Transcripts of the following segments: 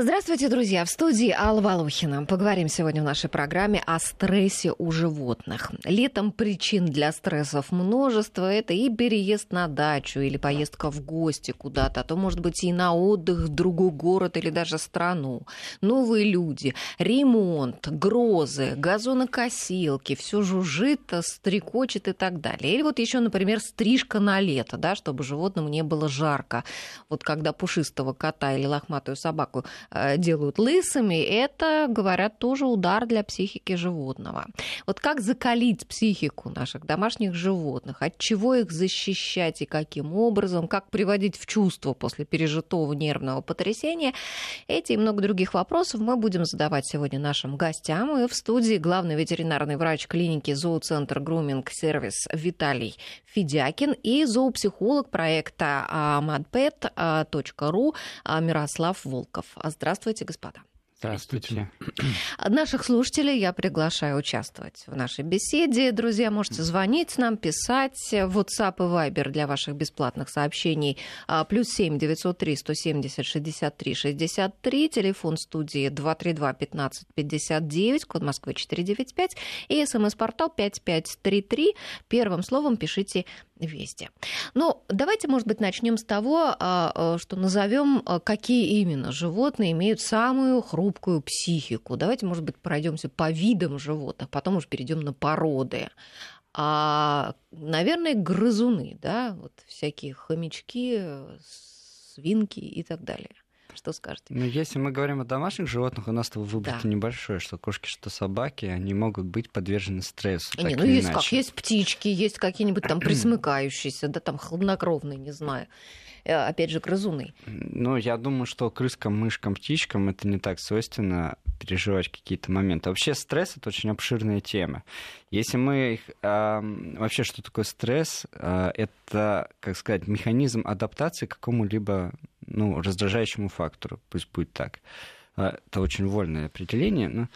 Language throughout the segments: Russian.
Здравствуйте, друзья! В студии Алла Волохина. Поговорим сегодня в нашей программе о стрессе у животных. Летом причин для стрессов множество. Это и переезд на дачу, или поездка в гости куда-то, а то, может быть, и на отдых в другой город или даже страну. Новые люди, ремонт, грозы, газонокосилки, все жужжит, стрекочет и так далее. Или вот еще, например, стрижка на лето, да, чтобы животному не было жарко. Вот когда пушистого кота или лохматую собаку Э, делают лысыми, это, говорят, тоже удар для психики животного. Вот как закалить психику наших домашних животных, от чего их защищать и каким образом, как приводить в чувство после пережитого нервного потрясения, эти и много других вопросов мы будем задавать сегодня нашим гостям. И в студии главный ветеринарный врач клиники зооцентр груминг сервис Виталий Федякин и зоопсихолог проекта madpet.ru Мирослав Волков. Здравствуйте, господа. Здравствуйте. Наших слушателей я приглашаю участвовать в нашей беседе. Друзья, можете звонить нам, писать. WhatsApp и Viber для ваших бесплатных сообщений. А, плюс семь девятьсот три сто семьдесят шестьдесят три шестьдесят три. Телефон студии два три два пятнадцать пятьдесят девять. Код Москвы четыре девять пять. И смс-портал пять пять три три. Первым словом пишите везде. Ну, давайте, может быть, начнем с того, а, а, что назовем, а, какие именно животные имеют самую хрупкую психику. Давайте, может быть, пройдемся по видам животных, потом уже перейдем на породы. А, наверное, грызуны, да, вот всякие хомячки, свинки и так далее. Что скажете? Ну, если мы говорим о домашних животных, у нас выбор да. небольшой, что кошки, что собаки, они могут быть подвержены стрессу. Не, ну есть иначе. как, есть птички, есть какие-нибудь там присмыкающиеся, да, там хладнокровные, не знаю э, опять же, грызуны? Ну, я думаю, что крыскам, мышкам, птичкам это не так свойственно переживать какие-то моменты. Вообще стресс это очень обширная тема. Если мы их, э, вообще что такое стресс? Э, это, как сказать, механизм адаптации к какому-либо ну, раздражающему фактору, пусть будет так. А, это очень вольное определение. Но,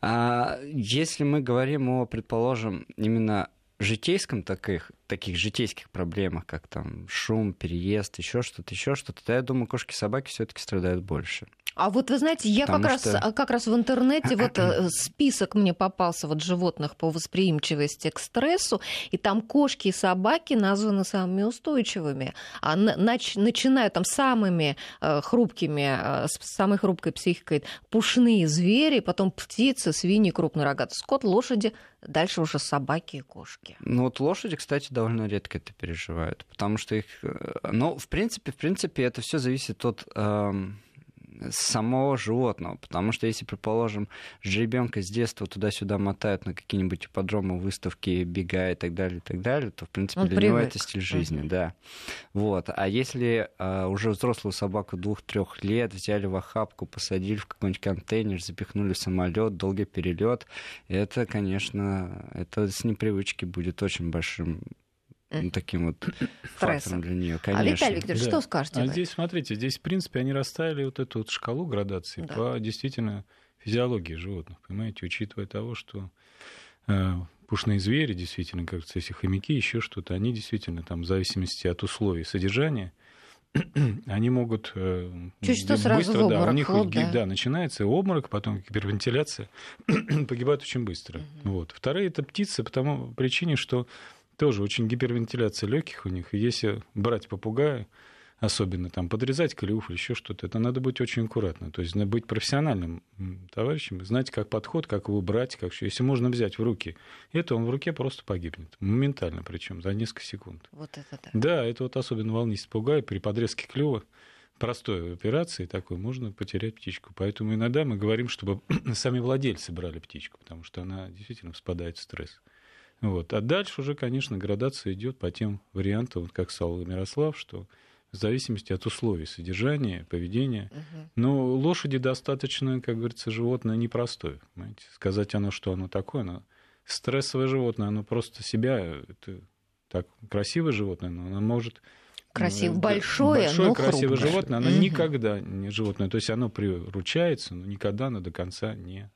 а если мы говорим о, предположим, именно житейском таких, таких житейских проблемах, как там шум, переезд, еще что-то, еще что-то, то я думаю, кошки и собаки все-таки страдают больше. А вот вы знаете, я как, что... раз, как раз в интернете вот э, список мне попался вот животных по восприимчивости к стрессу, и там кошки и собаки названы самыми устойчивыми, а нач, начиная там самыми э, хрупкими, э, с самой хрупкой психикой пушные звери, потом птицы, свиньи, крупный рогатый скот, лошади, дальше уже собаки и кошки. Ну вот лошади, кстати, довольно редко это переживают, потому что их, ну в принципе, в принципе, это все зависит от эм самого животного. Потому что если, предположим, жеребенка с детства туда-сюда мотают на какие-нибудь ипподромы, выставки, бега и так далее, и так далее, то, в принципе, Он для привык. него это стиль жизни, uh-huh. да. Вот. А если а, уже взрослую собаку двух-трех лет взяли в охапку, посадили в какой-нибудь контейнер, запихнули в самолет, долгий перелет, это, конечно, это с непривычки будет очень большим ну, таким вот фактором для нее, конечно. А Виталий Викторович, да. что скажете? А здесь, смотрите, здесь, в принципе, они расставили вот эту вот шкалу градации да. по действительно физиологии животных, понимаете, учитывая того, что э, пушные звери, действительно, как если хомяки, еще что-то, они действительно там в зависимости от условий содержания, они могут э, Чуть что сразу быстро, в обморок, да, у них хлоп, да. да, начинается обморок, потом гипервентиляция, погибают очень быстро. Угу. Вот. Вторые это птицы, по тому причине, что тоже очень гипервентиляция легких у них. И если брать попугая, особенно там подрезать клюв или еще что-то, это надо быть очень аккуратно. То есть быть профессиональным товарищем, знать, как подход, как его брать, как что. Если можно взять в руки, это он в руке просто погибнет. Моментально причем, за несколько секунд. Вот это да. Да, это вот особенно волнистый попугай при подрезке клюва простой операции такой можно потерять птичку. Поэтому иногда мы говорим, чтобы сами владельцы брали птичку, потому что она действительно впадает в стресс. Вот. А дальше уже, конечно, градация идет по тем вариантам, вот как сказал Мирослав, что в зависимости от условий содержания, поведения. Угу. Но лошади достаточно, как говорится, животное непростое. Понимаете? Сказать оно, что оно такое, оно стрессовое животное, оно просто себя, это так красивое животное, но оно может красивое, ну, большое, большое но красивое хрупкое. животное, оно угу. никогда не животное, то есть оно приручается, но никогда оно до конца не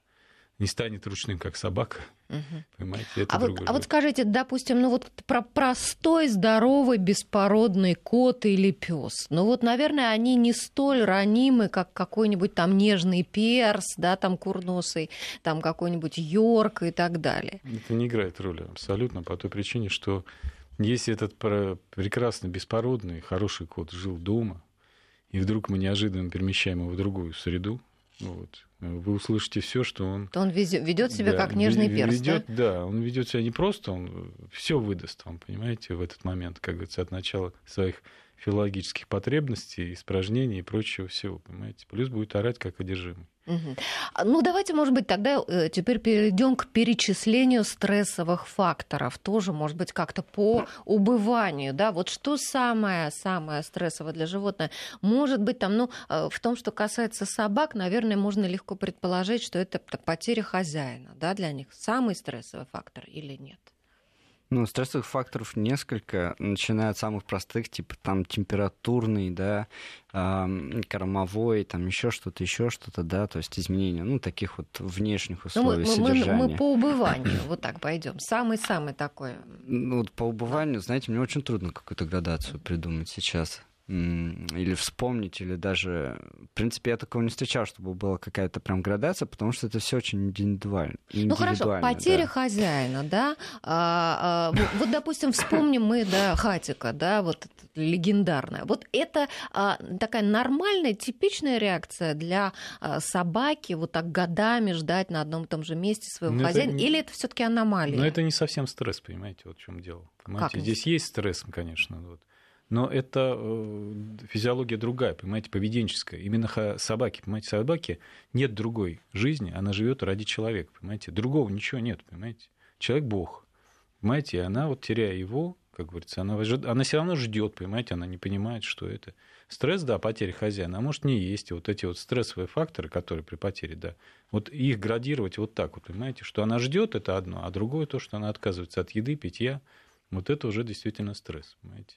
не станет ручным, как собака. Угу. Понимаете, это а, вот, а вот скажите, допустим, ну вот про простой, здоровый, беспородный кот или пес. Ну вот, наверное, они не столь ранимы, как какой-нибудь там нежный перс, да, там курносый, там какой-нибудь йорк и так далее. Это не играет роли абсолютно по той причине, что если этот прекрасный, беспородный, хороший кот жил дома, и вдруг мы неожиданно перемещаем его в другую среду, вот, вы услышите все, что он... То он ведет себя да, как нежный перст, ведет, да? Да, он ведет себя не просто, он все выдаст вам, понимаете, в этот момент, как говорится, от начала своих филологических потребностей, испражнений и прочего всего, понимаете. Плюс будет орать как одержимый. Угу. Ну, давайте, может быть, тогда э, теперь перейдем к перечислению стрессовых факторов. Тоже, может быть, как-то по убыванию. Да? Вот что самое-самое стрессовое для животного? Может быть, там, ну, э, в том, что касается собак, наверное, можно легко предположить, что это потеря хозяина да, для них. Самый стрессовый фактор или нет? Ну, стрессовых факторов несколько, начиная от самых простых, типа там температурный, да, э, кормовой, там еще что-то, еще что-то, да, то есть изменения, ну, таких вот внешних условий ну, мы, содержания. Мы, мы по убыванию вот так пойдем. Самый-самый такой. Ну, вот по убыванию, знаете, мне очень трудно какую-то градацию придумать сейчас или вспомнить, или даже... В принципе, я такого не встречал, чтобы была какая-то прям градация, потому что это все очень индивидуально. Ну хорошо, потеря да. хозяина, да? А, а, вот, допустим, вспомним мы, да, Хатика, да, вот легендарная. Вот это а, такая нормальная, типичная реакция для а, собаки вот так годами ждать на одном и том же месте своего Но хозяина, это... или это все таки аномалия? Но это не совсем стресс, понимаете, вот в чем дело. Понимаете? Как Здесь есть стресс, конечно, вот. Но это э, физиология другая, понимаете, поведенческая. Именно собаки, понимаете, собаки нет другой жизни, она живет ради человека, понимаете. Другого ничего нет, понимаете. Человек Бог, понимаете, и она вот теряя его, как говорится, она, она все равно ждет, понимаете, она не понимает, что это. Стресс, да, потеря хозяина, а может не есть. И вот эти вот стрессовые факторы, которые при потере, да, вот их градировать вот так вот, понимаете, что она ждет, это одно, а другое то, что она отказывается от еды, питья, вот это уже действительно стресс, понимаете.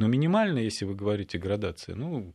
Но минимально, если вы говорите градация, ну,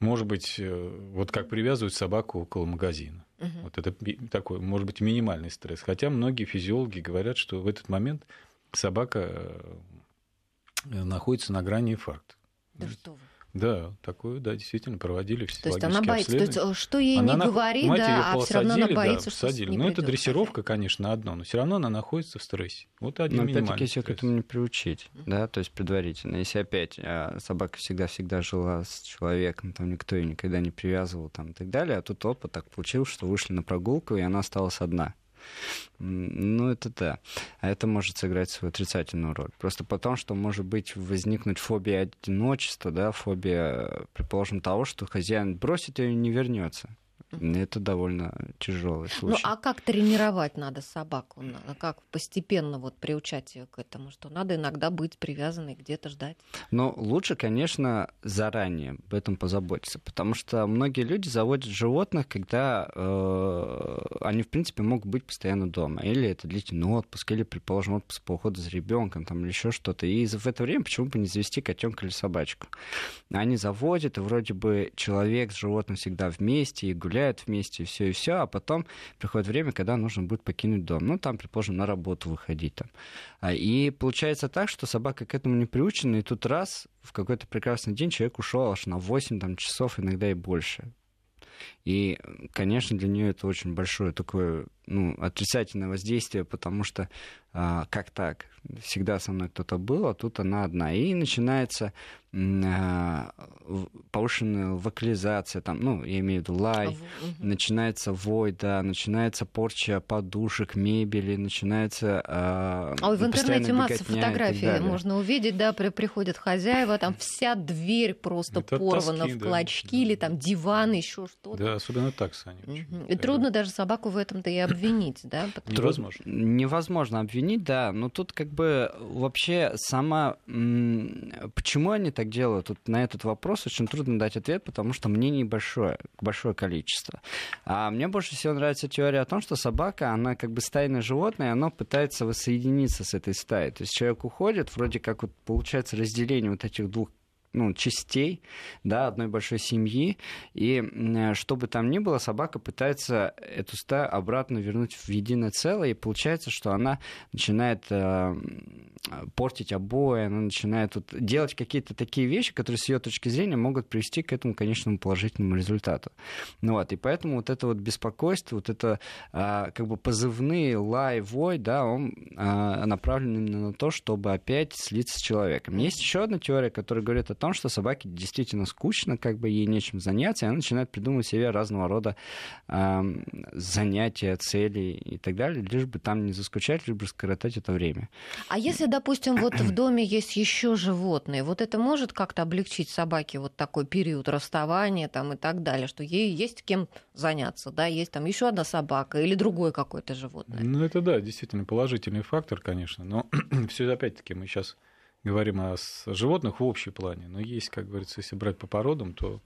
может быть, э, вот как привязывают собаку около магазина. Угу. Вот это такой, может быть, минимальный стресс. Хотя многие физиологи говорят, что в этот момент собака э, находится на грани инфаркта. Да что вы. Да, такое, да, действительно проводили То есть она боится, то есть, э, что ей она не говори, да, а все равно она боится, да, что посадили. Ну, это дрессировка, конечно, одно, но все равно она находится в стрессе. Вот один но опять-таки, если к этому не приучить, да, то есть предварительно. Если опять а, собака всегда-всегда жила с человеком, там никто ее никогда не привязывал, там и так далее, а тут опыт так получилось, что вышли на прогулку, и она осталась одна. Ну, это да. А это может сыграть свою отрицательную роль. Просто потому, что может быть возникнуть фобия одиночества, да, фобия, предположим, того, что хозяин бросит ее и не вернется. Это довольно тяжелый ну, случай. Ну, а как тренировать надо собаку? Как постепенно вот приучать ее к этому? Что надо иногда быть привязанной, где-то ждать? Ну, лучше, конечно, заранее об этом позаботиться, потому что многие люди заводят животных, когда э, они, в принципе, могут быть постоянно дома. Или это длительный отпуск, или, предположим, отпуск по уходу за ребенком, там, или еще что-то. И в это время почему бы не завести котенка или собачку? Они заводят, и вроде бы человек с животным всегда вместе и гуляют гуляют вместе, все, и все, а потом приходит время, когда нужно будет покинуть дом. Ну, там, предположим, на работу выходить там. А, и получается так, что собака к этому не приучена, и тут раз в какой-то прекрасный день человек ушел аж на 8 там, часов, иногда и больше. И, конечно, для нее это очень большое такое ну, отрицательное воздействие, потому что а, как так? Всегда со мной кто-то был, а тут она одна. И начинается а, повышенная вокализация, там, ну, я имею в виду лай, угу. начинается вой, да, начинается порча подушек, мебели, начинается... А, Ой, в интернете масса фотографий можно увидеть, да, при, приходят хозяева, там вся дверь просто Это порвана тоски, в клочки, да. или там диван, еще что-то. Да, особенно таксы они. Угу. И трудно даже собаку в этом-то и обвинить, да? Невозможно. Невозможно обвинить, да, но тут как бы вообще сама... Почему они так делают? Тут на этот вопрос очень трудно дать ответ, потому что мнений большое, большое количество. А мне больше всего нравится теория о том, что собака, она как бы стайное животное, и оно пытается воссоединиться с этой стаей. То есть человек уходит, вроде как вот получается разделение вот этих двух ну, частей, да, одной большой семьи, и что бы там ни было, собака пытается эту стаю обратно вернуть в единое целое, и получается, что она начинает э, портить обои, она начинает вот делать какие-то такие вещи, которые с ее точки зрения могут привести к этому конечному положительному результату. Ну, вот, и поэтому вот это вот беспокойство, вот это э, как бы позывные лай, вой, да, он э, направлен на то, чтобы опять слиться с человеком. Есть еще одна теория, которая говорит о том, что собаке действительно скучно, как бы ей нечем заняться, и она начинает придумывать себе разного рода э, занятия, цели и так далее, лишь бы там не заскучать, лишь бы скоротать это время. А если, допустим, вот в доме есть еще животные, вот это может как-то облегчить собаке вот такой период расставания там и так далее, что ей есть кем заняться, да, есть там еще одна собака или другое какое-то животное? Ну, это да, действительно положительный фактор, конечно, но все опять-таки мы сейчас говорим о животных в общей плане, но есть, как говорится, если брать по породам, то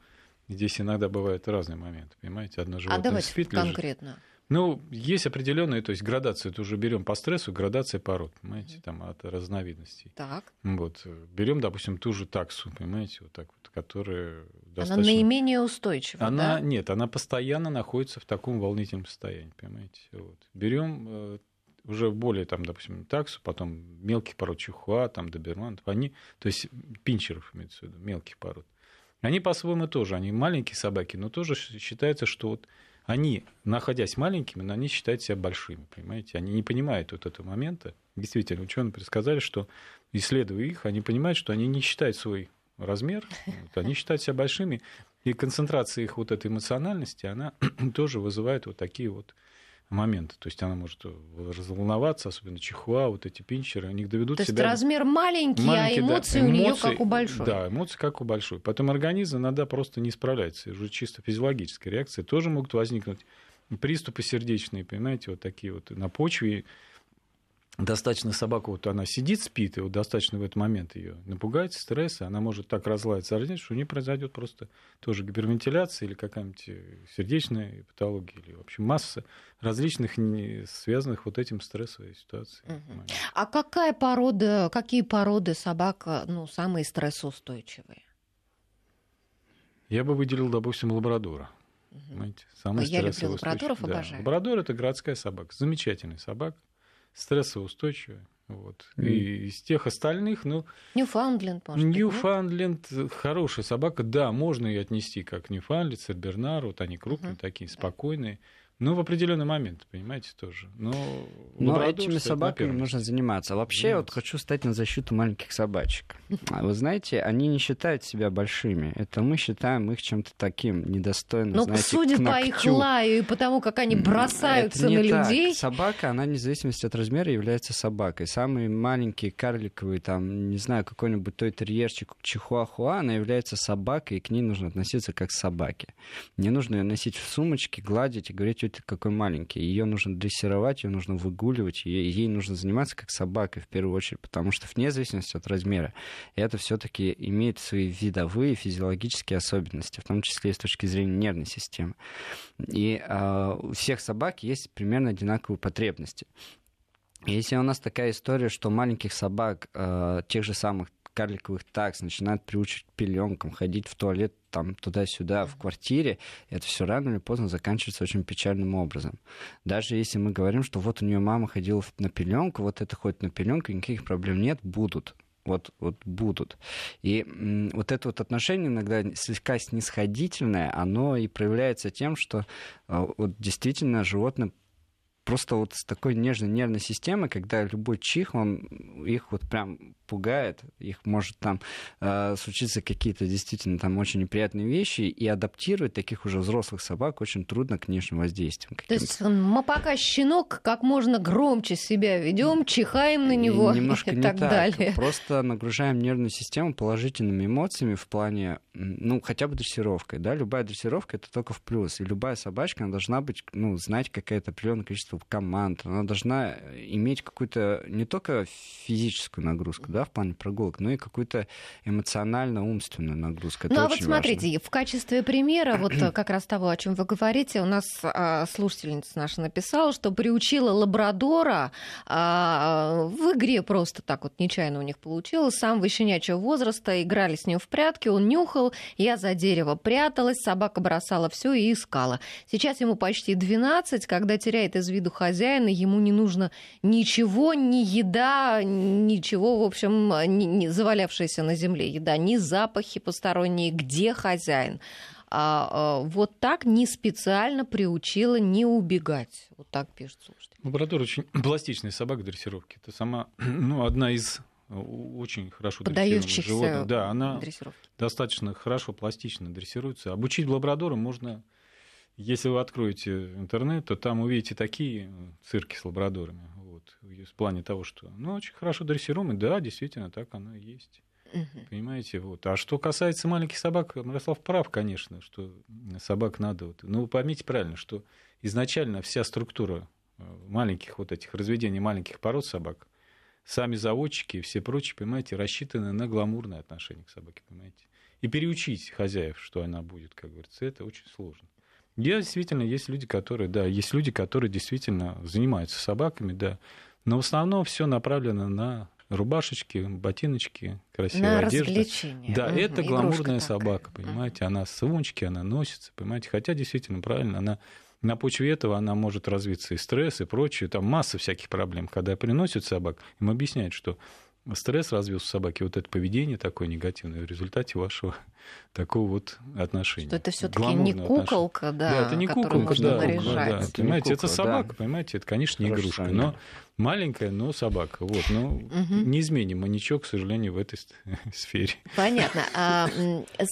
здесь иногда бывают разные моменты, понимаете, одно животное а давайте спит, конкретно. Лежит. Ну, есть определенные, то есть градация, это уже берем по стрессу, градация пород, понимаете, там от разновидностей. Так. Вот. Берем, допустим, ту же таксу, понимаете, вот так вот, которая достаточно... Она наименее устойчива, она, да? Нет, она постоянно находится в таком волнительном состоянии, понимаете. Вот. Берем э, уже более, там, допустим, таксу, потом мелких пород чихуа, там, доберманов, они, то есть пинчеров, имеется в виду, мелких пород. Они по-своему тоже, они маленькие собаки, но тоже считается, что вот они, находясь маленькими, но они считают себя большими, понимаете? Они не понимают вот этого момента. Действительно, ученые предсказали, что, исследуя их, они понимают, что они не считают свой размер, вот, они считают себя большими, и концентрация их вот этой эмоциональности, она тоже вызывает вот такие вот моменты. То есть она может разволноваться, особенно чихуа, вот эти пинчеры, они доведут То себя... То есть размер маленький, а маленький а эмоции, да, у нее как у большой. Да, эмоции как у большой. Потом организм иногда просто не справляется. Уже чисто физиологическая реакция тоже могут возникнуть. Приступы сердечные, понимаете, вот такие вот на почве достаточно собака, вот она сидит, спит, и вот достаточно в этот момент ее напугать, стресс, и она может так разладиться, что у нее произойдет просто тоже гипервентиляция или какая-нибудь э, сердечная патология, или, в общем, масса различных связанных вот этим стрессовой ситуацией. Угу. А какая порода, какие породы собак ну, самые стрессоустойчивые? Я бы выделил, допустим, лабрадора. Угу. Самый Я люблю лабрадоров, да. обожаю. Лабрадор — это городская собака, замечательный собака стрессоустойчивая. Вот. Mm. И из тех остальных, ну... Ньюфаундленд, может Ньюфаундленд быть, хорошая собака, да, можно ее отнести как Ньюфаундленд, Сенбернар, вот они крупные, uh-huh. такие спокойные. Ну, в определенный момент, понимаете, тоже. Но, Но этими собаками нужно заниматься. Вообще, заниматься. вот хочу стать на защиту маленьких собачек. А вы знаете, они не считают себя большими. Это мы считаем их чем-то таким недостойным, Но знаете, судя по их лаю и потому, как они бросаются Это на не людей... Так. Собака, она, вне зависимости от размера, является собакой. Самые маленькие, карликовые, там, не знаю, какой-нибудь той терьерчик, чихуахуа, она является собакой, и к ней нужно относиться как к собаке. Не нужно ее носить в сумочке, гладить и говорить, тетя какой маленький. Ее нужно дрессировать, ее нужно выгуливать, ей, ей нужно заниматься как собакой в первую очередь, потому что вне зависимости от размера это все-таки имеет свои видовые физиологические особенности, в том числе и с точки зрения нервной системы. И э, у всех собак есть примерно одинаковые потребности. Если у нас такая история, что маленьких собак, э, тех же самых карликовых такс, начинают приучить к пеленкам, ходить в туалет там туда-сюда в квартире, это все рано или поздно заканчивается очень печальным образом. Даже если мы говорим, что вот у нее мама ходила на пеленку, вот это хоть на пеленку, никаких проблем нет, будут вот, вот будут. И м, вот это вот отношение иногда слегка снисходительное, оно и проявляется тем, что э, вот действительно животное просто вот с такой нежной нервной системой, когда любой чих, он их вот прям пугает, их может там э, случиться какие-то действительно там очень неприятные вещи, и адаптировать таких уже взрослых собак очень трудно к внешним воздействиям. То есть мы пока щенок как можно громче себя ведем, чихаем на него Немножко и не так, так далее. Просто нагружаем нервную систему положительными эмоциями в плане, ну, хотя бы дрессировкой, да, любая дрессировка это только в плюс, и любая собачка она должна быть, ну, знать какое-то определенное количество команд, она должна иметь какую-то не только физическую нагрузку, да, в плане прогулок, но и какую-то эмоционально-умственную нагрузку. Это ну а вот смотрите, важно. в качестве примера вот как раз того, о чем вы говорите, у нас а, слушательница наша написала, что приучила лабрадора а, в игре просто так вот нечаянно у них получилось, самого щенячьего возраста играли с ним в прятки, он нюхал, я за дерево пряталась, собака бросала все и искала. Сейчас ему почти 12, когда теряет из виду хозяина, ему не нужно ничего, ни еда, ничего, в общем, не, не завалявшаяся на земле еда, ни запахи посторонние, где хозяин. А, а, вот так не специально приучила не убегать. Вот так пишет слушатель. Лабрадор очень пластичная собака дрессировки. Это сама, ну, одна из очень хорошо дрессированных животных. Да, она достаточно хорошо пластично дрессируется. Обучить лабрадора можно, если вы откроете интернет, то там увидите такие цирки с лабрадорами. Вот, в плане того, что ну, очень хорошо дрессируемый, да, действительно, так оно и есть. Понимаете, вот. А что касается маленьких собак, Мирослав прав, конечно, что собак надо. Вот. Но вы поймите правильно, что изначально вся структура э, маленьких вот этих разведений маленьких пород собак, сами заводчики и все прочие, понимаете, рассчитаны на гламурное отношение к собаке, понимаете. И переучить хозяев, что она будет, как говорится, это очень сложно. Я действительно, есть люди, которые, да, есть люди, которые действительно занимаются собаками, да, но в основном все направлено на рубашечки, ботиночки, красивая На одежда. развлечение. Да, Мгм, это гламурная такая. собака, понимаете, она с сумочки, она носится, понимаете, хотя действительно правильно, она на почве этого она может развиться и стресс, и прочее, там масса всяких проблем. Когда приносят собак, им объясняют, что стресс развился у собаки, вот это поведение такое негативное в результате вашего такого вот отношения. Что это все-таки не отношения. куколка, да, Да, это не которую куколка, можно да, наряжать. да. Это не Понимаете, это кукла, собака, да. понимаете, это, конечно, не Хорошо игрушка, сами. но маленькая, но собака. Вот, ну, Мгм. не изменим мы ничего, к сожалению, в этой сфере. Понятно. А,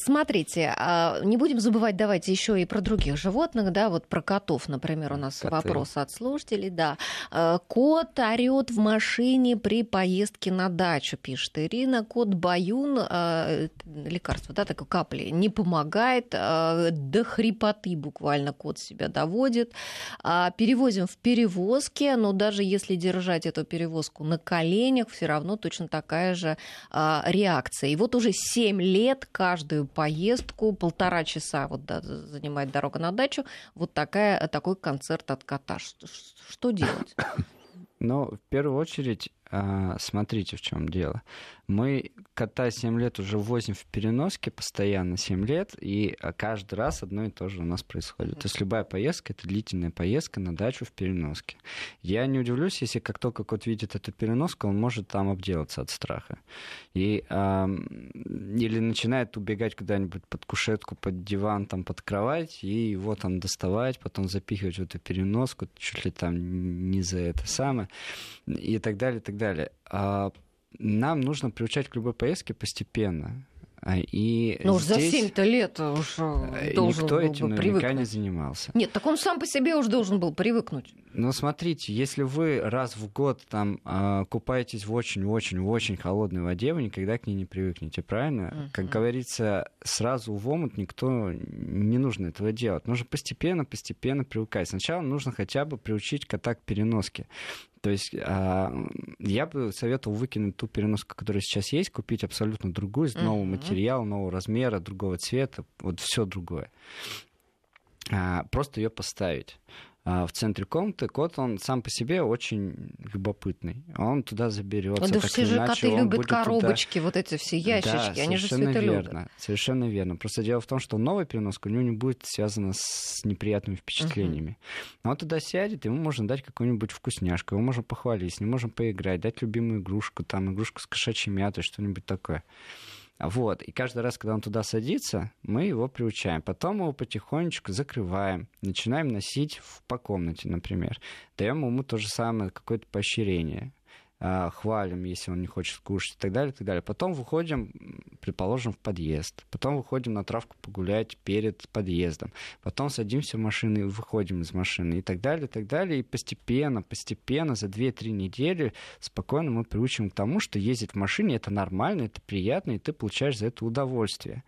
смотрите, а, не будем забывать, давайте еще и про других животных, да, вот про котов, например, у нас Коты. вопрос от слушателей, да. А, Кот орет в машине при поездке на дачу, пишет Ирина. Кот Баюн, а, это лекарство, да, такое капли, не помогает, а, до хрипоты буквально кот себя доводит. А, Перевозим в перевозке, но даже если держать эту перевозку на коленях, все равно точно такая же а, реакция. И вот уже 7 лет каждую поездку, полтора часа вот, да, занимает дорога на дачу, вот такая, такой концерт от кота. Что, делать? Но в первую очередь, смотрите, в чем дело. Мы кота 7 лет уже возим в переноске постоянно 7 лет, и а, каждый раз одно и то же у нас происходит. То есть любая поездка — это длительная поездка на дачу в переноске. Я не удивлюсь, если как только кот видит эту переноску, он может там обделаться от страха. И, ам, или начинает убегать куда-нибудь под кушетку, под диван, там, под кровать, и его там доставать, потом запихивать в эту переноску, чуть ли там не за это самое, и так далее, и так далее. А нам нужно приучать к любой поездке постепенно. А, И Ну уж за здесь, 7 лет уж э, должен никто был этим бы наверняка не привыкнуть. занимался. Нет, так он сам по себе уже должен был привыкнуть. Ну, смотрите, если вы раз в год там а, купаетесь в очень-очень-очень холодной воде, вы никогда к ней не привыкнете, правильно? Мгм. Как говорится, сразу в омут никто не нужно этого делать. Нужно постепенно, постепенно привыкать. Сначала нужно хотя бы приучить кота к переноске. То есть а, я бы советовал выкинуть ту переноску, которая сейчас есть, купить абсолютно другую, из нового Мгм. материала, нового размера, другого цвета, вот все другое. А, просто ее поставить. А, В центре комнаты кот, он сам по себе очень любопытный. Он туда заберется. Да все же иначе, коты любят будет туда- коробочки, вот эти все ящички, да, они же все совершенно это любят. верно, Совершенно верно. Просто дело в том, что новая переноска у него не будет связана с неприятными впечатлениями. Но он туда сядет, ему можно дать какую-нибудь вкусняшку, его можно похвалить, с ним можем поиграть, дать любимую игрушку, там игрушку с кошачьей мятой, что-нибудь такое. Вот. И каждый раз, когда он туда садится, мы его приучаем. Потом его потихонечку закрываем, начинаем носить по комнате, например. Даем ему то же самое, какое-то поощрение. А, хвалим, если он не хочет кушать и так далее, и так далее. Потом выходим, предположим, в подъезд. Потом выходим на травку погулять перед подъездом. Потом садимся в машину и выходим из машины и так далее, и так далее. И постепенно, постепенно за 2-3 недели спокойно мы приучим к тому, что ездить в машине это нормально, это приятно, и ты получаешь за это удовольствие.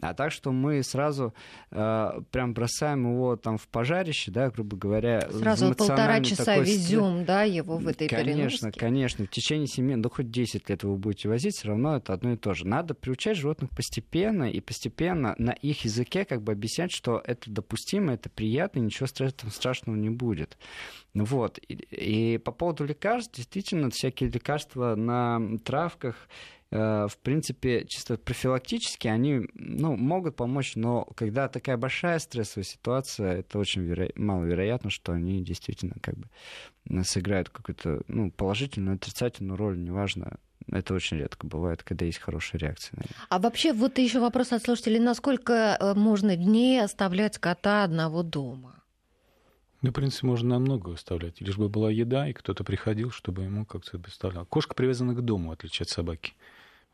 А так, что мы сразу э, прям бросаем его там в пожарище, да, грубо говоря. Сразу полтора часа везем, да, его в этой Конечно, переноске. конечно. В течение семи, ну хоть 10 лет вы будете возить, все равно это одно и то же. Надо приучать животных постепенно и постепенно на их языке как бы объяснять, что это допустимо, это приятно, ничего страшного не будет. Вот. И, и по поводу лекарств, действительно, всякие лекарства на травках, в принципе, чисто профилактически они ну, могут помочь, но когда такая большая стрессовая ситуация, это очень веро... маловероятно, что они действительно как бы сыграют какую-то ну, положительную, отрицательную роль, неважно, это очень редко бывает, когда есть хорошая реакция. А вообще, вот еще вопрос от слушателей. Насколько э, можно дней оставлять кота одного дома? Ну, в принципе, можно намного оставлять. Лишь бы была еда, и кто-то приходил, чтобы ему как-то доставлял. Кошка привязана к дому, в отличие от собаки.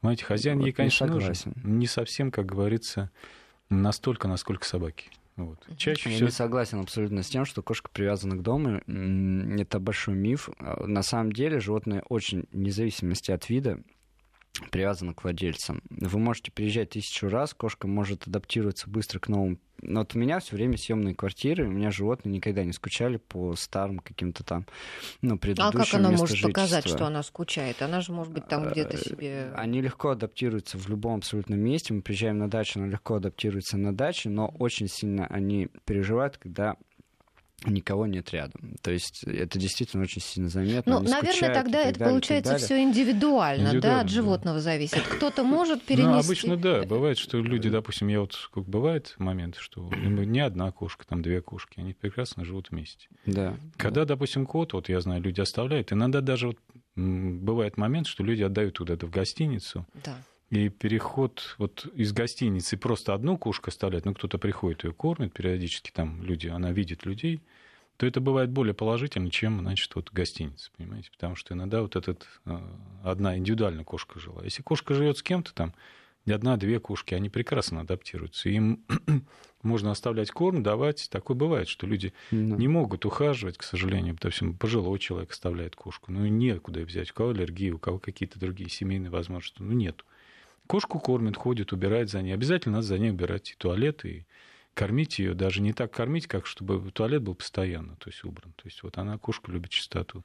Понимаете, хозяин вот ей, конечно, не нужен. Не совсем, как говорится, настолько, насколько собаки. Вот. Чаще Я всего... не согласен абсолютно с тем, что кошка привязана к дому. Это большой миф. А, на самом деле животные очень, вне зависимости от вида, привязана к владельцам. Вы можете приезжать тысячу раз, кошка может адаптироваться быстро к новым. Но вот у меня все время съемные квартиры, у меня животные никогда не скучали по старым каким-то там, ну, предыдущим А как она может жительства. показать, что она скучает? Она же может быть там где-то э, себе... Они легко адаптируются в любом абсолютном месте. Мы приезжаем на дачу, она легко адаптируется на даче, но очень сильно они переживают, когда никого нет рядом. То есть это действительно очень сильно заметно. Ну, наверное, тогда это далее, получается все индивидуально, индивидуально, да, от животного да. зависит. Кто-то может ну, перенести. Ну, обычно да, бывает, что люди, допустим, я вот как бывает момент, что не одна кошка, там две кошки, они прекрасно живут вместе. Да. Когда, да. допустим, кот, вот я знаю, люди оставляют, иногда даже вот бывает момент, что люди отдают куда-то в гостиницу. Да и переход вот из гостиницы просто одну кошку оставлять, ну кто-то приходит ее кормит периодически, там люди, она видит людей, то это бывает более положительно, чем, значит, вот гостиница, понимаете? Потому что иногда вот этот, э, одна индивидуальная кошка жила. Если кошка живет с кем-то там, одна-две кошки, они прекрасно адаптируются. Им можно оставлять корм, давать. Такое бывает, что люди да. не могут ухаживать, к сожалению, допустим, пожилой человек оставляет кошку. Ну, некуда взять. У кого аллергия, у кого какие-то другие семейные возможности. Ну, нет. Кошку кормят, ходят, убирают за ней. Обязательно надо за ней убирать и туалет, и кормить ее. Даже не так кормить, как чтобы туалет был постоянно, то есть убран. То есть вот она, кошка, любит чистоту.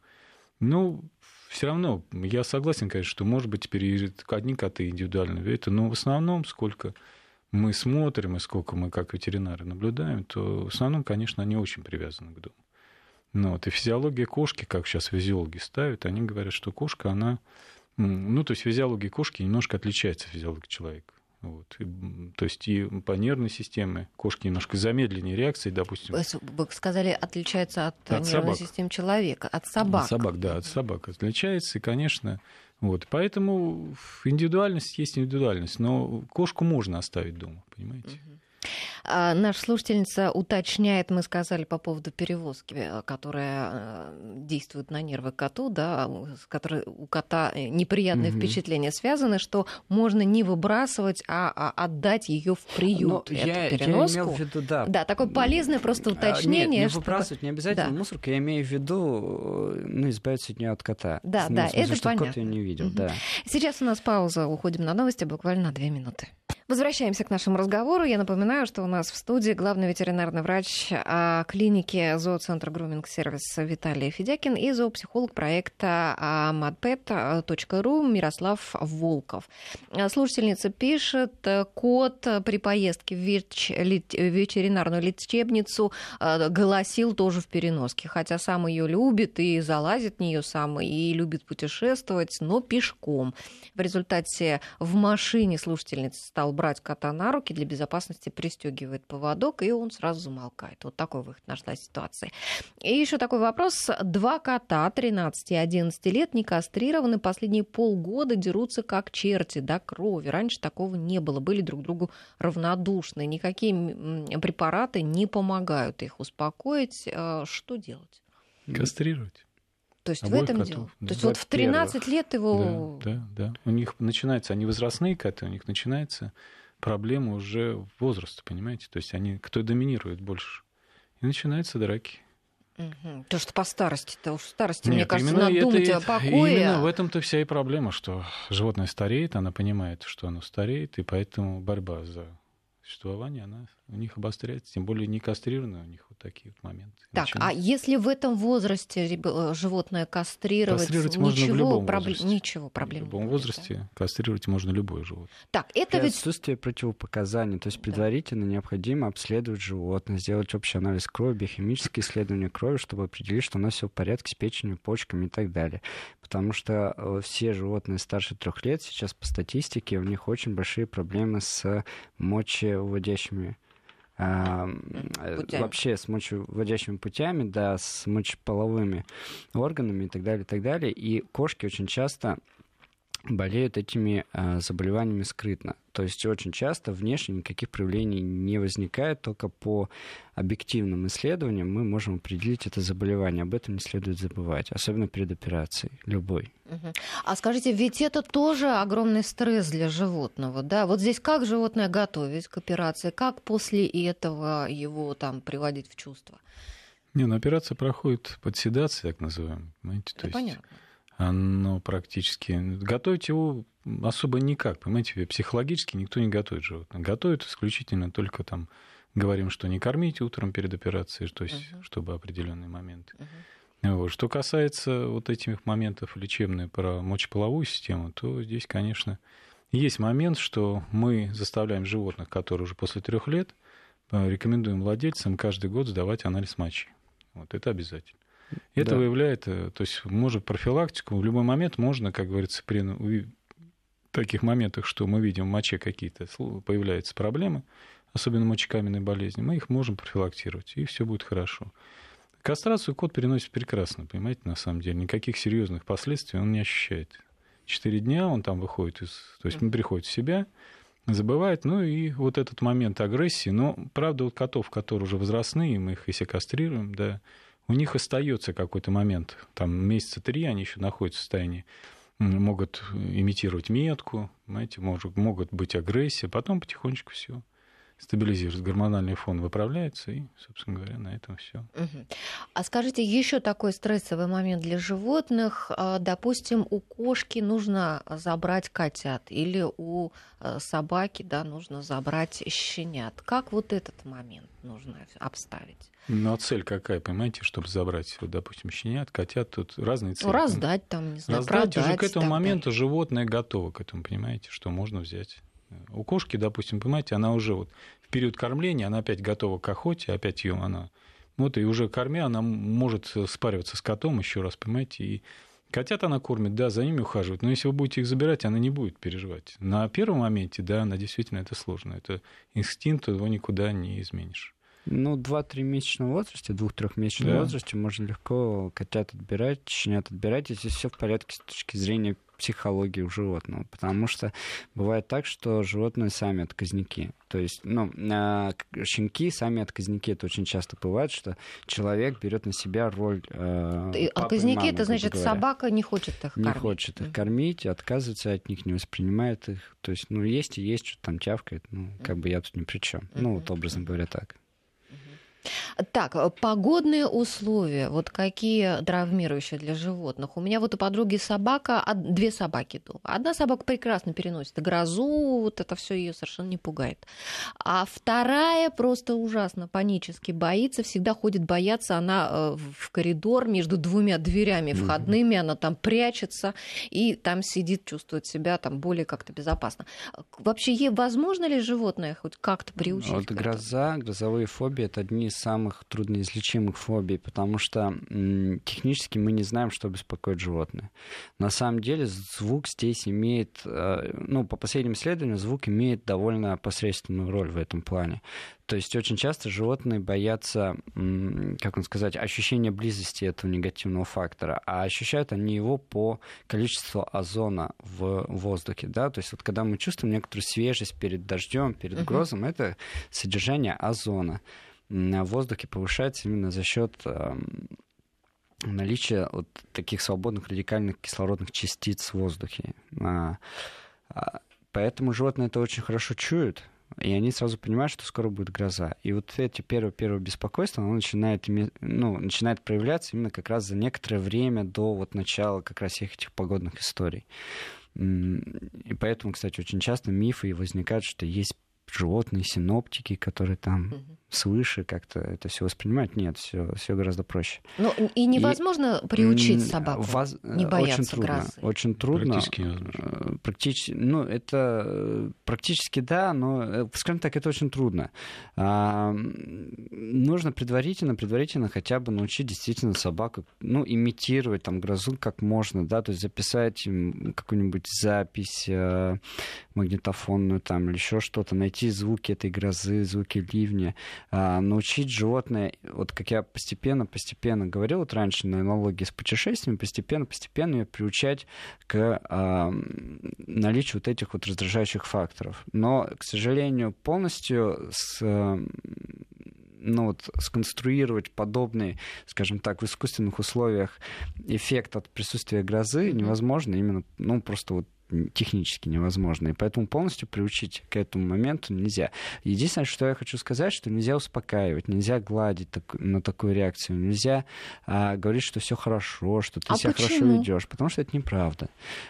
Ну, все равно, я согласен, конечно, что, может быть, теперь одни коты индивидуально это, но в основном, сколько мы смотрим и сколько мы как ветеринары наблюдаем, то в основном, конечно, они очень привязаны к дому. Ну, вот, и физиология кошки, как сейчас физиологи ставят, они говорят, что кошка, она ну, то есть физиология кошки немножко отличается от физиологии человека. Вот. И, то есть и по нервной системе кошки немножко замедленнее реакции, допустим. Вы сказали, отличается от, от нервной собак. системы человека, от собак. От собак, да, от собак отличается, и, конечно, вот. Поэтому индивидуальность есть индивидуальность, но кошку можно оставить дома, понимаете? Угу. А, наша слушательница уточняет, мы сказали по поводу перевозки, э, которая э, действует на нервы коту, да, с которой у кота э, неприятные угу. впечатления связаны, что можно не выбрасывать, а, а отдать ее в приют. Но эту я, переноску. я имел в виду, да. Да, такое полезное просто уточнение. Нет, не выбрасывать, не обязательно да. мусорку, я имею в виду, ну, избавиться от нее от кота. Да, да, смысле, это понятно. кот ее не видел, угу. да. Сейчас у нас пауза, уходим на новости буквально на две минуты. Возвращаемся к нашему разговору. Я напоминаю, что у нас в студии главный ветеринарный врач а, клиники зооцентра груминг сервис Виталий Федякин и зоопсихолог проекта madpet.ru Мирослав Волков. Слушательница пишет, кот при поездке в ветеринарную лечебницу а, голосил тоже в переноске, хотя сам ее любит и залазит в нее сам, и любит путешествовать, но пешком. В результате в машине слушательница стал брать кота на руки, для безопасности пристегивает поводок, и он сразу замолкает. Вот такой выход нашла ситуация. И еще такой вопрос. Два кота 13 и 11 лет не кастрированы, последние полгода дерутся как черти до крови. Раньше такого не было, были друг другу равнодушны. Никакие препараты не помогают их успокоить. Э, что делать? Кастрировать. То есть Обоих в этом котов. дело. То есть вот в 13 первых. лет его... Да, да, да. У них начинается, они возрастные коты, у них начинается проблема уже возраста, понимаете? То есть они, кто доминирует больше. И начинаются драки. Угу. То, что по старости, то уж старости, Нет, мне кажется, надо думать это, о покое. Именно в этом-то вся и проблема, что животное стареет, она понимает, что оно стареет, и поэтому борьба за существования, она у них обостряется, тем более не кастрированные у них вот такие вот моменты. Так, начинаются. а если в этом возрасте э, животное кастрировать, кастрировать ничего, можно в любом проб... возрасте. ничего проблем В любом нет, возрасте да? кастрировать можно любое животное. Так, это При ведь... отсутствие противопоказаний, то есть предварительно да. необходимо обследовать животное, сделать общий анализ крови, биохимические исследования крови, чтобы определить, что у нас все в порядке с печенью, почками и так далее. Потому что э, все животные старше трех лет сейчас по статистике у них очень большие проблемы с мочевыводящими путями. вообще с мочевыводящими путями, да, с мочеполовыми органами и так далее, и так далее. И кошки очень часто болеют этими э, заболеваниями скрытно. То есть очень часто внешне никаких проявлений не возникает, только по объективным исследованиям мы можем определить это заболевание. Об этом не следует забывать, особенно перед операцией, любой. А скажите, ведь это тоже огромный стресс для животного, да? Вот здесь как животное готовить к операции, как после этого его там приводить в чувство? Не, ну операция проходит под седацией, так называемой, понимаете? Да, То понятно. Есть оно практически... Готовить его особо никак, понимаете, психологически никто не готовит животное. Готовят исключительно только там, говорим, что не кормить утром перед операцией, то есть, uh-huh. чтобы определенные моменты. Uh-huh. Вот. Что касается вот этих моментов лечебной про мочеполовую систему, то здесь, конечно, есть момент, что мы заставляем животных, которые уже после трех лет, э, рекомендуем владельцам каждый год сдавать анализ мочи. Вот это обязательно. Это да. выявляет, э, то есть может профилактику, в любой момент можно, как говорится, при таких моментах, что мы видим в моче какие-то появляются проблемы, особенно мочекаменной болезни, мы их можем профилактировать, и все будет хорошо. Кастрацию кот переносит прекрасно, понимаете, на самом деле. Никаких серьезных последствий он не ощущает. Четыре дня он там выходит из... То есть он приходит в себя, забывает, ну и вот этот момент агрессии. Но, правда, вот котов, которые уже возрастные, мы их если кастрируем, да, у них остается какой-то момент, там месяца три они еще находятся в состоянии, могут имитировать метку, понимаете, может, могут быть агрессия, потом потихонечку все стабилизируется, гормональный фон выправляется, и, собственно говоря, на этом все. Угу. А скажите, еще такой стрессовый момент для животных. А, допустим, у кошки нужно забрать котят, или у э, собаки да, нужно забрать щенят. Как вот этот момент нужно обставить? Ну, а цель какая, понимаете, чтобы забрать, вот, допустим, щенят, котят, тут разные цели. Ну, раздать там, не знаю, Раздать продать, уже к этому моменту далее. животное готово к этому, понимаете, что можно взять. У кошки, допустим, понимаете, она уже вот в период кормления, она опять готова к охоте, опять ее она... Вот и уже кормя, она может спариваться с котом еще раз, понимаете, и Котят она кормит, да, за ними ухаживает, но если вы будете их забирать, она не будет переживать. На первом моменте, да, она действительно это сложно. Это инстинкт, его никуда не изменишь. Ну, 2-3 месячного возрасте, 2-3 месячного да. возрасте можно легко котят отбирать, щенят отбирать, если все в порядке с точки зрения психологии у животного, потому что бывает так, что животные сами отказники. То есть, ну, а, щенки сами отказники. Это очень часто бывает, что человек берет на себя роль э, Отказники, мамы, это значит, говоря. собака не хочет их не кормить. Не хочет их кормить, отказывается от них, не воспринимает их. То есть, ну, есть и есть, что там тявкает, ну, как бы я тут ни при чем. Ну, вот образно говоря, так. Так, э, погодные условия, вот какие травмирующие для животных. У меня вот у подруги собака, две собаки дома. Одна собака прекрасно переносит грозу, вот это все ее совершенно не пугает. А вторая просто ужасно панически боится, всегда ходит бояться, она э, в коридор между двумя дверями входными, она там прячется и там сидит, чувствует себя там более как-то безопасно. Вообще, возможно ли животное хоть как-то приучить? Вот гроза, грозовые фобии это одни из самых трудноизлечимых фобий, потому что технически мы не знаем, что беспокоит животное. На самом деле звук здесь имеет, э, ну, по последним исследованиям, звук имеет довольно посредственную роль в этом плане. То есть очень часто животные боятся, как он сказать, ощущения близости этого негативного фактора, а ощущают они его по количеству озона в воздухе. Да? То есть вот когда мы чувствуем некоторую свежесть перед дождем, перед uh-huh. грозом, это содержание озона в воздухе повышается именно за счет эм, наличия вот таких свободных радикальных кислородных частиц в воздухе. А, а, поэтому животные это очень хорошо чуют, и они сразу понимают, что скоро будет гроза. И вот эти первое-первое беспокойство, оно начинает, ну, начинает проявляться именно как раз за некоторое время до вот начала как раз всех этих погодных историй. И поэтому, кстати, очень часто мифы возникают, что есть животные, синоптики, которые там угу. свыше как-то это все воспринимают. Нет, все, все гораздо проще. Ну и невозможно и, приучить собаку воз... не бояться очень трудно, грозы. Очень трудно. Практически невозможно. Практически, ну это практически да, но, скажем так, это очень трудно. А, нужно предварительно, предварительно хотя бы научить действительно собаку, ну, имитировать там грозу как можно, да, то есть записать какую-нибудь запись э, магнитофонную там или еще что-то, найти звуки этой грозы, звуки ливня, э, научить животное, вот как я постепенно, постепенно говорил вот раньше на аналогии с путешествиями, постепенно, постепенно ее приучать к э, наличию вот этих вот раздражающих факторов. Но, к сожалению, полностью с ну, вот, сконструировать подобный, скажем так, в искусственных условиях эффект от присутствия грозы невозможно, именно, ну, просто вот технически невозможно. И поэтому полностью приучить к этому моменту нельзя. Единственное, что я хочу сказать, что нельзя успокаивать, нельзя гладить так, на такую реакцию, нельзя а, говорить, что все хорошо, что ты а себя почему? хорошо ведешь, потому что это неправда.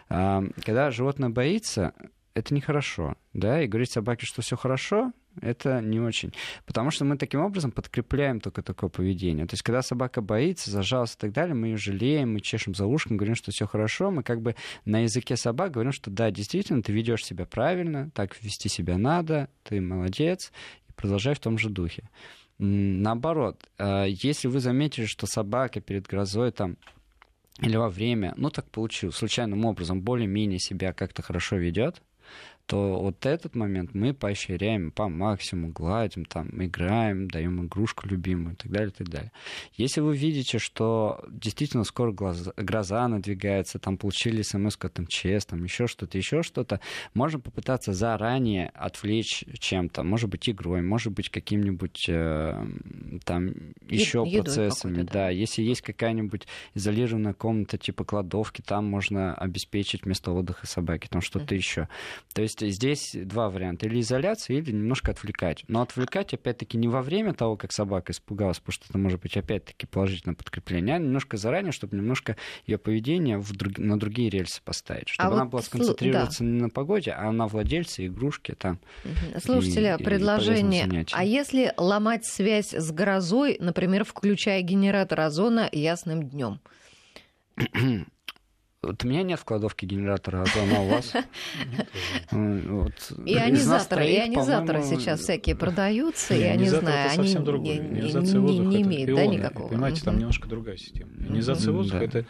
А, когда животное боится, это нехорошо, да, и говорить собаке, что все хорошо, это не очень. Потому что мы таким образом подкрепляем только такое поведение. То есть, когда собака боится, зажалась и так далее, мы ее жалеем, мы чешем за ушком, говорим, что все хорошо, мы как бы на языке собак говорим, что да, действительно, ты ведешь себя правильно, так вести себя надо, ты молодец, и продолжай в том же духе. Наоборот, э, если вы заметили, что собака перед грозой там или во время, ну так получилось, случайным образом более-менее себя как-то хорошо ведет, то вот этот момент мы поощряем по максимуму, гладим, там, играем, даем игрушку любимую и так далее, и так далее. Если вы видите, что действительно скоро гроза, гроза надвигается, там получили смс от МЧС, там еще что-то, еще что-то, можно попытаться заранее отвлечь чем-то, может быть, игрой, может быть, каким-нибудь э, там еще Е- процессами. Да. да, если есть какая-нибудь изолированная комната типа кладовки, там можно обеспечить место отдыха собаки, там что-то mm-hmm. еще. То есть есть здесь два варианта. Или изоляция, или немножко отвлекать. Но отвлекать, опять-таки, не во время того, как собака испугалась, потому что это может быть, опять-таки, положительное подкрепление, а немножко заранее, чтобы немножко ее поведение в друг... на другие рельсы поставить. Чтобы а она вот была сконцентрироваться да. не на погоде, а на владельце, игрушке там. Слушатели, и, предложение. И а если ломать связь с грозой, например, включая генератор озона ясным днем? Вот у меня нет в кладовке генератора озона, а у вас? Ионизаторы, ионизаторы сейчас всякие продаются, я не знаю, они не имеют да, никакого. Понимаете, там немножко другая система. Ионизация воздуха — это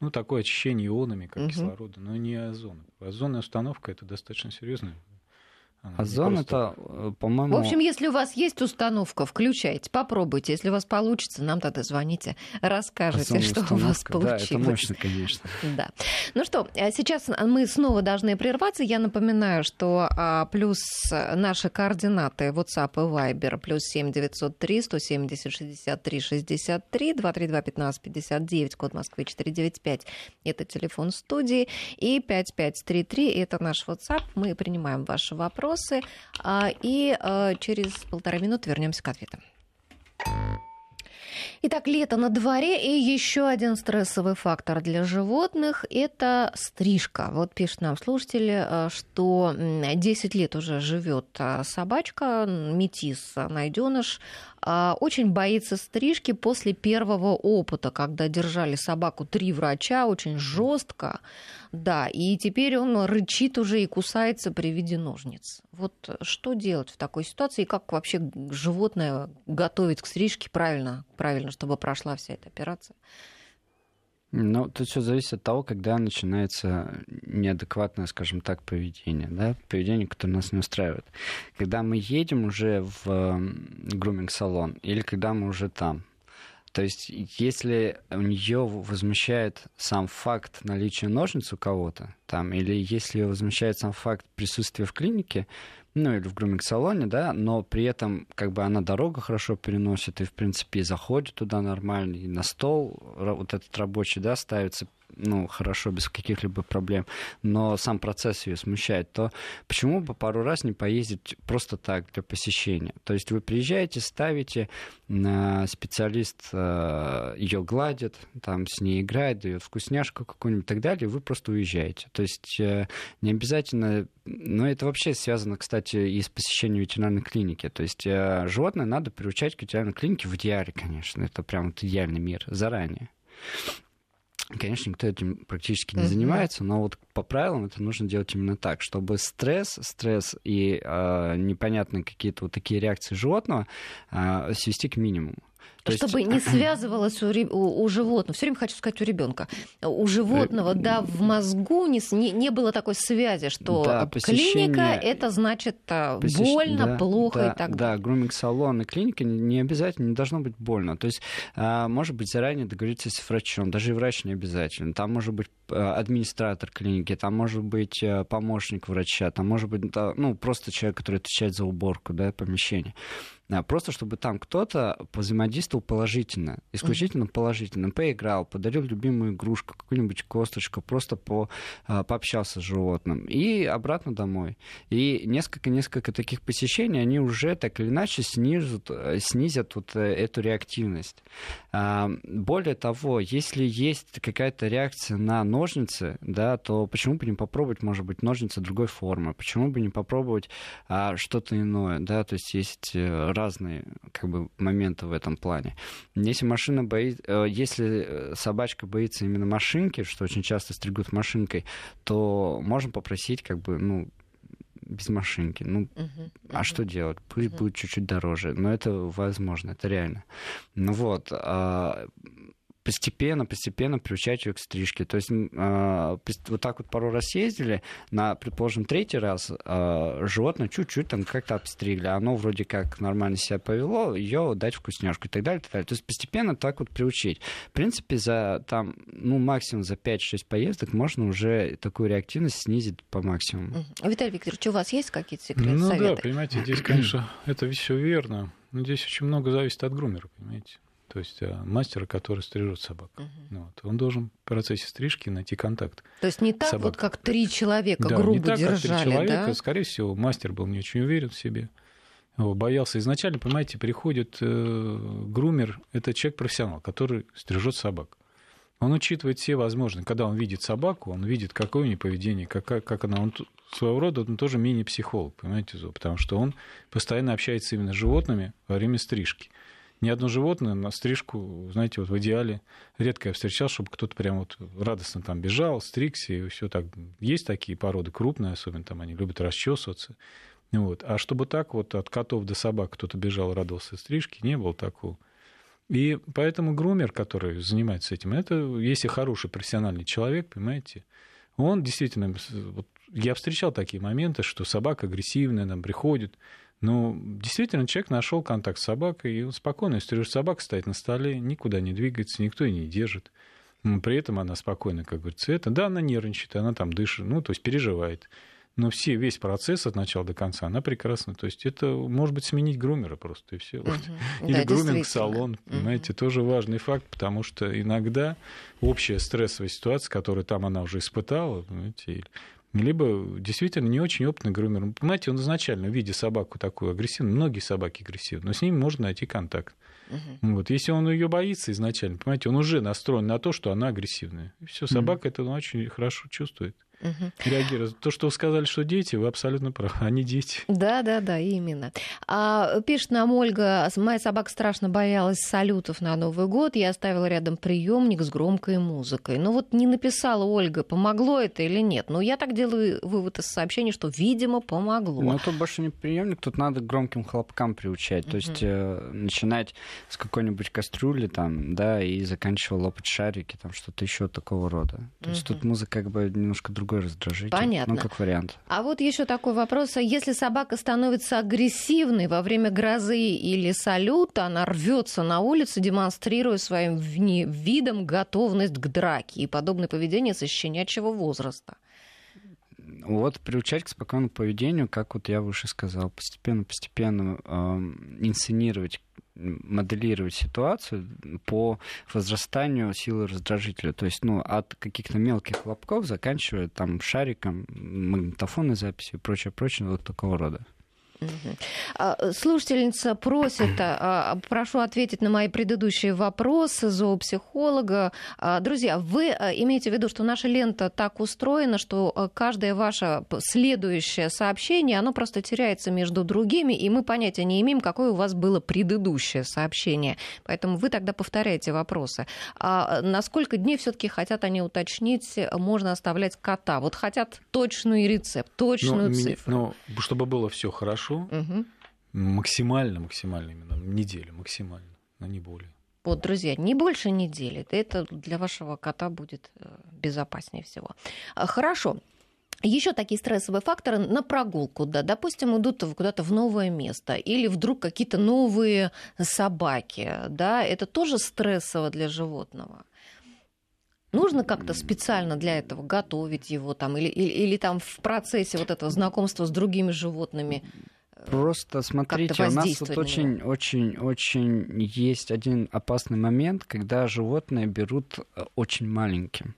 ну, такое очищение ионами, как кислорода, но не озон. Озонная установка — это достаточно серьезная Озон просто... это, по-моему... В общем, если у вас есть установка, включайте, попробуйте. Если у вас получится, нам тогда звоните, расскажите, Озон что у вас получилось. Да, это мощно, конечно. Да. Ну что, а сейчас мы снова должны прерваться. Я напоминаю, что а, плюс наши координаты WhatsApp и Viber, плюс 7 903 170 63 63 232 15 59, код Москвы 495, это телефон студии, и 5533, это наш WhatsApp. Мы принимаем ваши вопросы вопросы, а, и а, через полтора минуты вернемся к ответам. Итак, лето на дворе, и еще один стрессовый фактор для животных – это стрижка. Вот пишет нам слушатель, а, что 10 лет уже живет собачка, метис, найденыш, очень боится стрижки после первого опыта, когда держали собаку три врача, очень жестко. Да, и теперь он рычит уже и кусается при виде ножниц. Вот что делать в такой ситуации и как вообще животное готовить к стрижке правильно, правильно, чтобы прошла вся эта операция? Ну, тут все зависит от того, когда начинается неадекватное, скажем так, поведение, да, поведение, которое нас не устраивает. Когда мы едем уже в груминг-салон или когда мы уже там, то есть, если у нее возмущает сам факт наличия ножниц у кого-то, там, или если ее возмущает сам факт присутствия в клинике, ну или в груминг-салоне, да, но при этом как бы она дорогу хорошо переносит и, в принципе, заходит туда нормально, и на стол вот этот рабочий, да, ставится ну, хорошо, без каких-либо проблем, но сам процесс ее смущает, то почему бы пару раз не поездить просто так для посещения? То есть вы приезжаете, ставите, специалист э, ее гладит, там с ней играет, дает вкусняшку какую-нибудь и так далее, и вы просто уезжаете. То есть э, не обязательно но это вообще связано, кстати, и с посещением ветеринарной клиники. То есть э, животное надо приучать к ветеринарной клинике в идеале, конечно. Это прям вот идеальный мир заранее. Конечно, никто этим практически не занимается, но вот по правилам это нужно делать именно так, чтобы стресс, стресс и э, непонятные какие-то вот такие реакции животного э, свести к минимуму. То чтобы есть... не связывалось у, у, у животного, все время хочу сказать у ребенка, у животного, да, в мозгу не, не, было такой связи, что да, посещение... клиника это значит а, Посещ... больно, да, плохо да, и так далее. Да, груминг-салон и клиника не обязательно, не должно быть больно. То есть, а, может быть, заранее договориться с врачом, даже и врач не обязательно. Там может быть администратор клиники, там может быть помощник врача, там может быть, ну, просто человек, который отвечает за уборку, да, помещения. Просто чтобы там кто-то взаимодействовал положительно, исключительно положительно. Поиграл, подарил любимую игрушку, какую-нибудь косточку, просто по, а, пообщался с животным. И обратно домой. И несколько-несколько таких посещений, они уже так или иначе снизят, э, снизят вот э, эту реактивность. А, более того, если есть какая-то реакция на ножницы, да, то почему бы не попробовать, может быть, ножницы другой формы? Почему бы не попробовать а, что-то иное? Да? То есть есть э, разные как бы, моменты в этом плане. Если машина боится, э, если собачка боится именно машинки, что очень часто стригут машинкой, то можно попросить как бы, ну, без машинки. Ну, uh-huh, а что делать? Пусть uh-huh. будет чуть-чуть дороже. Но это возможно, это реально. Ну вот. А, постепенно, постепенно приучать ее к стрижке. То есть э, вот так вот пару раз ездили, на, предположим, третий раз э, животное чуть-чуть там как-то обстригли, оно вроде как нормально себя повело, ее дать вкусняшку и так далее, и так далее. То есть постепенно так вот приучить. В принципе, за там, ну, максимум за 5-6 поездок можно уже такую реактивность снизить по максимуму. Виталий Викторович, у вас есть какие-то секреты, Ну советы? да, понимаете, здесь, конечно, это все верно. Но здесь очень много зависит от грумера, понимаете то есть а, мастера, который стрижет собак. Угу. Вот. Он должен в процессе стрижки найти контакт. То есть не так вот, как три человека да, грубо не так, держали, как три человека. Да? Скорее всего, мастер был не очень уверен в себе. Боялся изначально, понимаете, приходит э, грумер, это человек-профессионал, который стрижет собак. Он учитывает все возможные. Когда он видит собаку, он видит, какое у нее поведение, как, как она. Он своего рода он тоже мини-психолог, понимаете, потому что он постоянно общается именно с животными во время стрижки ни одно животное на стрижку, знаете, вот в идеале редко я встречал, чтобы кто-то прям вот радостно там бежал, стригся и все так. Есть такие породы крупные, особенно там они любят расчесываться. Вот. А чтобы так вот от котов до собак кто-то бежал, радовался стрижке, не было такого. И поэтому грумер, который занимается этим, это если хороший профессиональный человек, понимаете, он действительно... Вот, я встречал такие моменты, что собака агрессивная, нам приходит, ну, действительно, человек нашел контакт с собакой, и он спокойно, стрижет собака стоит на столе, никуда не двигается, никто ее не держит. При этом она спокойно, как говорится, это, да, она нервничает, она там дышит, ну, то есть переживает. Но все, весь процесс от начала до конца, она прекрасна. То есть это может быть сменить грумера просто, и все. Uh-huh. Или да, груминг-салон, понимаете, тоже важный факт, потому что иногда общая стрессовая ситуация, которую там она уже испытала, понимаете, либо действительно не очень опытный грумер. Понимаете, он изначально, видя собаку такую агрессивную, многие собаки агрессивны, но с ними можно найти контакт. Угу. Вот. Если он ее боится изначально, понимаете, он уже настроен на то, что она агрессивная. И все, собака угу. это очень хорошо чувствует угу. реагировать. То, что вы сказали, что дети, вы абсолютно правы, они дети. Да, да, да, именно. А, пишет нам Ольга, моя собака страшно боялась салютов на Новый год, я оставила рядом приемник с громкой музыкой. Ну вот не написала Ольга, помогло это или нет. Но я так делаю вывод из сообщения, что, видимо, помогло. Ну тут больше не приемник, тут надо громким хлопкам приучать. Угу. То есть э, начинать с какой-нибудь кастрюли там, да, и заканчивать лопать шарики, там что-то еще такого рода. То угу. есть тут музыка как бы немножко другая другой раздражитель. Понятно. Ну, как вариант. А вот еще такой вопрос. А если собака становится агрессивной во время грозы или салюта, она рвется на улице, демонстрируя своим видом готовность к драке и подобное поведение со щенячьего возраста? Вот приучать к спокойному поведению, как вот я выше сказал, постепенно-постепенно э, инсценировать моделировать ситуацию по возрастанию силы раздражителя. То есть, ну, от каких-то мелких хлопков, заканчивая там шариком, магнитофонной записи и прочее, прочее, вот такого рода. А, слушательница просит, а, прошу ответить на мои предыдущие вопросы зоопсихолога. А, друзья, вы имеете в виду, что наша лента так устроена, что каждое ваше следующее сообщение, оно просто теряется между другими, и мы понятия не имеем, какое у вас было предыдущее сообщение. Поэтому вы тогда повторяете вопросы. А на сколько дней все-таки хотят они уточнить, можно оставлять кота? Вот хотят точный рецепт, точную но, цифру. Но чтобы было все хорошо, хорошо. Угу. Максимально, максимально именно. Неделю максимально, но не более. Вот, друзья, не больше недели. Это для вашего кота будет э, безопаснее всего. А, хорошо. Еще такие стрессовые факторы на прогулку, да, допустим, идут куда-то в новое место, или вдруг какие-то новые собаки, да, это тоже стрессово для животного. Нужно как-то специально для этого готовить его там, или, или, или там в процессе вот этого знакомства с другими животными Просто смотрите, у нас вот очень, очень, очень есть один опасный момент, когда животные берут э, очень маленьким.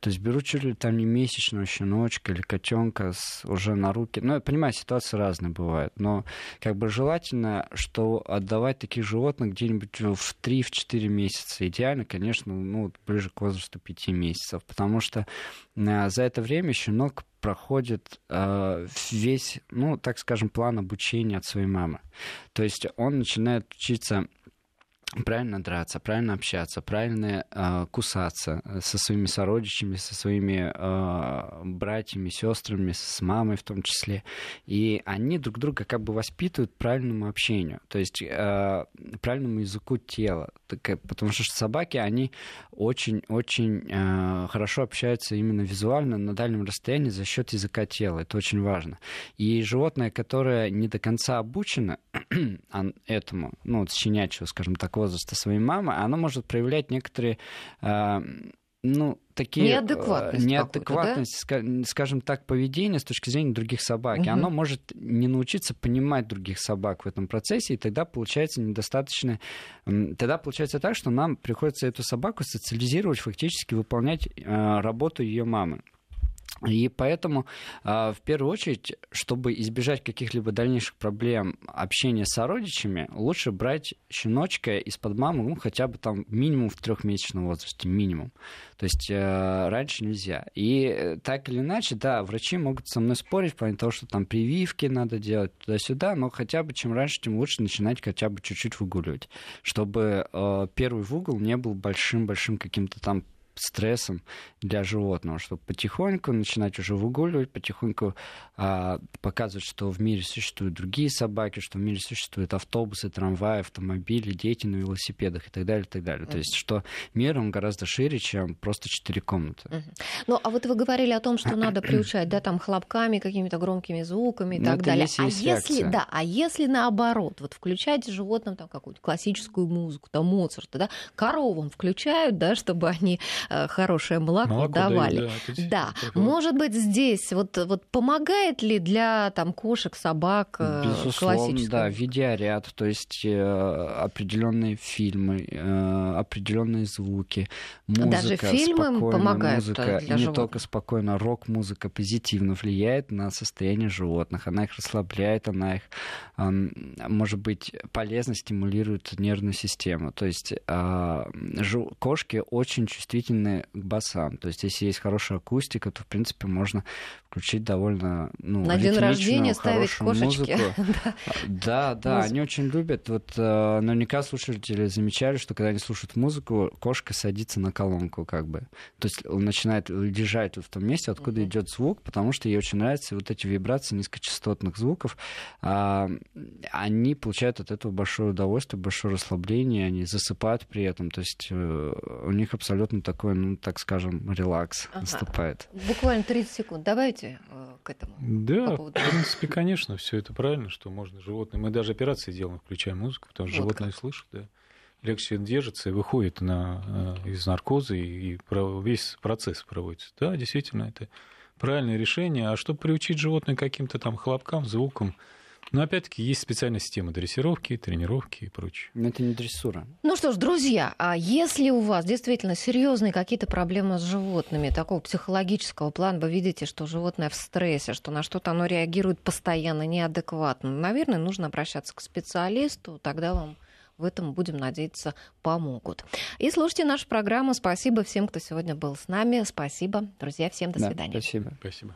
То есть берут чуть ли там не месячного щеночка или котенка уже на руки. Ну, я понимаю, ситуации разные бывают, но как бы желательно, что отдавать таких животных где-нибудь в 3-4 месяца. Идеально, конечно, ну, ближе к возрасту 5 месяцев, потому что э, за это время щенок проходит э, весь, ну, так скажем, план обучения от своей мамы. То есть он начинает учиться правильно драться, правильно общаться, правильно э, кусаться со своими сородичами, со своими э, братьями, сестрами, с мамой в том числе. И они друг друга как бы воспитывают правильному общению, то есть э, правильному языку тела. Так, потому что собаки, они очень-очень э, хорошо общаются именно визуально на дальнем расстоянии за счет языка тела. Это очень важно. И животное, которое не до конца обучено этому, ну, вот щенячьего, скажем так, возраста своей мамы, оно может проявлять некоторые э, ну, такие... Неадекватность. Неадекватность, да? скажем так, поведения с точки зрения других собак. Угу. И оно может не научиться понимать других собак в этом процессе, и тогда получается недостаточно... Тогда получается так, что нам приходится эту собаку социализировать, фактически выполнять э, работу ее мамы. И поэтому, а, в первую очередь, чтобы избежать каких-либо дальнейших проблем общения с сородичами, лучше брать щеночка из-под мамы, ну, хотя бы там минимум в трехмесячном возрасте, минимум. То есть э, раньше нельзя. И э, так или иначе, да, врачи могут со мной спорить в плане того, что там прививки надо делать туда-сюда, но хотя бы чем раньше, тем лучше начинать хотя бы чуть-чуть выгуливать, чтобы э, первый выгул не был большим-большим каким-то там стрессом для животного, чтобы потихоньку начинать уже выгуливать, потихоньку а, показывать, что в мире существуют другие собаки, что в мире существуют автобусы, трамваи, автомобили, дети на велосипедах и так далее, и так далее. Mm-hmm. То есть, что мир, он гораздо шире, чем просто четыре комнаты. Mm-hmm. Ну, а вот вы говорили о том, что надо приучать, да, там, хлопками, какими-то громкими звуками и ну, так далее. а если, да, а если наоборот, вот включать животным там какую-то классическую музыку, там, Моцарта, да, коровам включают, да, чтобы они хорошее молоко, молоко давали. Дают, да, да. может быть, здесь вот, вот помогает ли для там, кошек, собак э, Безусловно, да, видеоряд, то есть э, определенные фильмы, э, определенные звуки, музыка, Даже фильмы помогают музыка, для не животных. только спокойно, рок-музыка позитивно влияет на состояние животных, она их расслабляет, она их, э, может быть, полезно стимулирует нервную систему. То есть э, кошки очень чувствительны чувствительны к басам. То есть, если есть хорошая акустика, то, в принципе, можно включить довольно ну, На день рождения ставить кошечки. Да, да, они очень любят. Вот э, наверняка слушатели замечали, что когда они слушают музыку, кошка садится на колонку, как бы. То есть начинает лежать вот в том месте, откуда идет звук, потому что ей очень нравятся вот эти вибрации низкочастотных звуков. А, они получают от этого большое удовольствие, большое расслабление, они засыпают при этом. То есть э, у них абсолютно такой, ну, так скажем, релакс наступает. Буквально 30 секунд. Давайте вернемся э, к этому. Да, по в принципе, конечно, все это правильно, что можно животное. Мы даже операции делаем, включая музыку, потому что вот животное как. слышит, да. Легче держится и выходит на, э, из наркоза, и весь процесс проводится. Да, действительно, это правильное решение. А чтобы приучить животное к каким-то там хлопкам, звукам, Но опять-таки есть специальная система дрессировки, тренировки и прочее. Но это не дрессура. Ну что ж, друзья, а если у вас действительно серьезные какие-то проблемы с животными, такого психологического плана, вы видите, что животное в стрессе, что на что-то оно реагирует постоянно неадекватно, наверное, нужно обращаться к специалисту, тогда вам в этом, будем надеяться, помогут. И слушайте нашу программу. Спасибо всем, кто сегодня был с нами. Спасибо, друзья. Всем до Да, свидания. спасибо. Спасибо.